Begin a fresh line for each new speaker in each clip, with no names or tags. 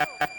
Yeah.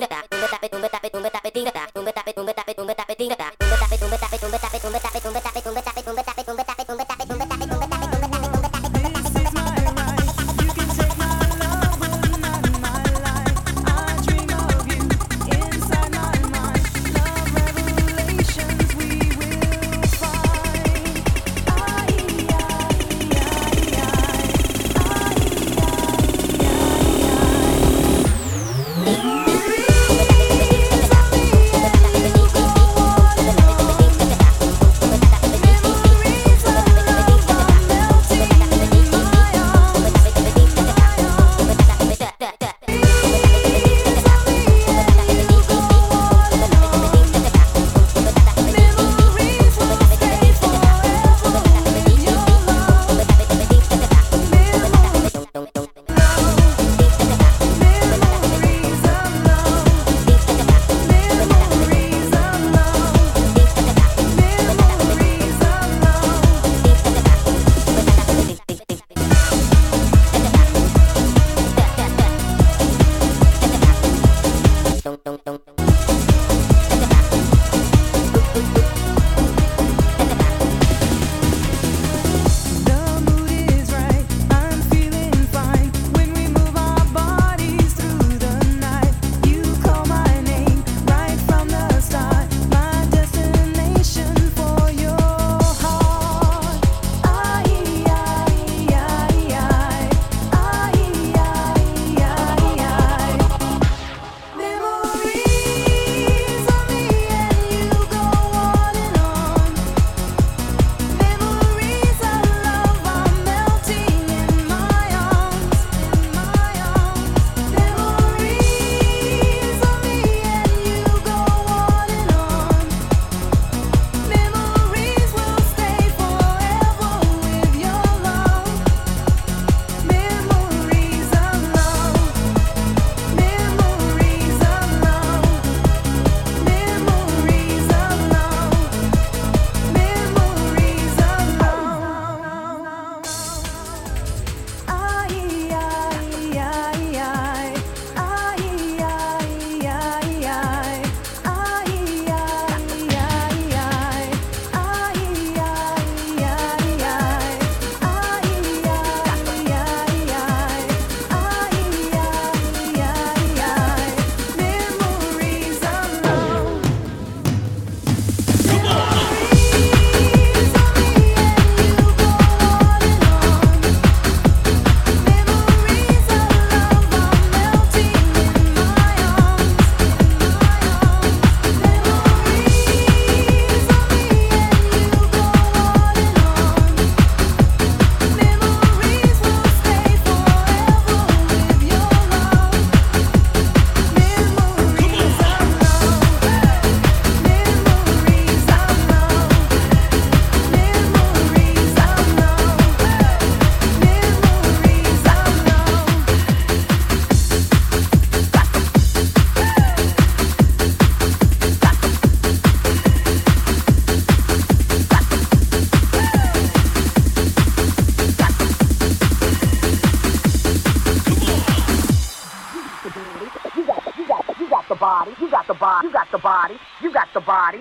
that, that that.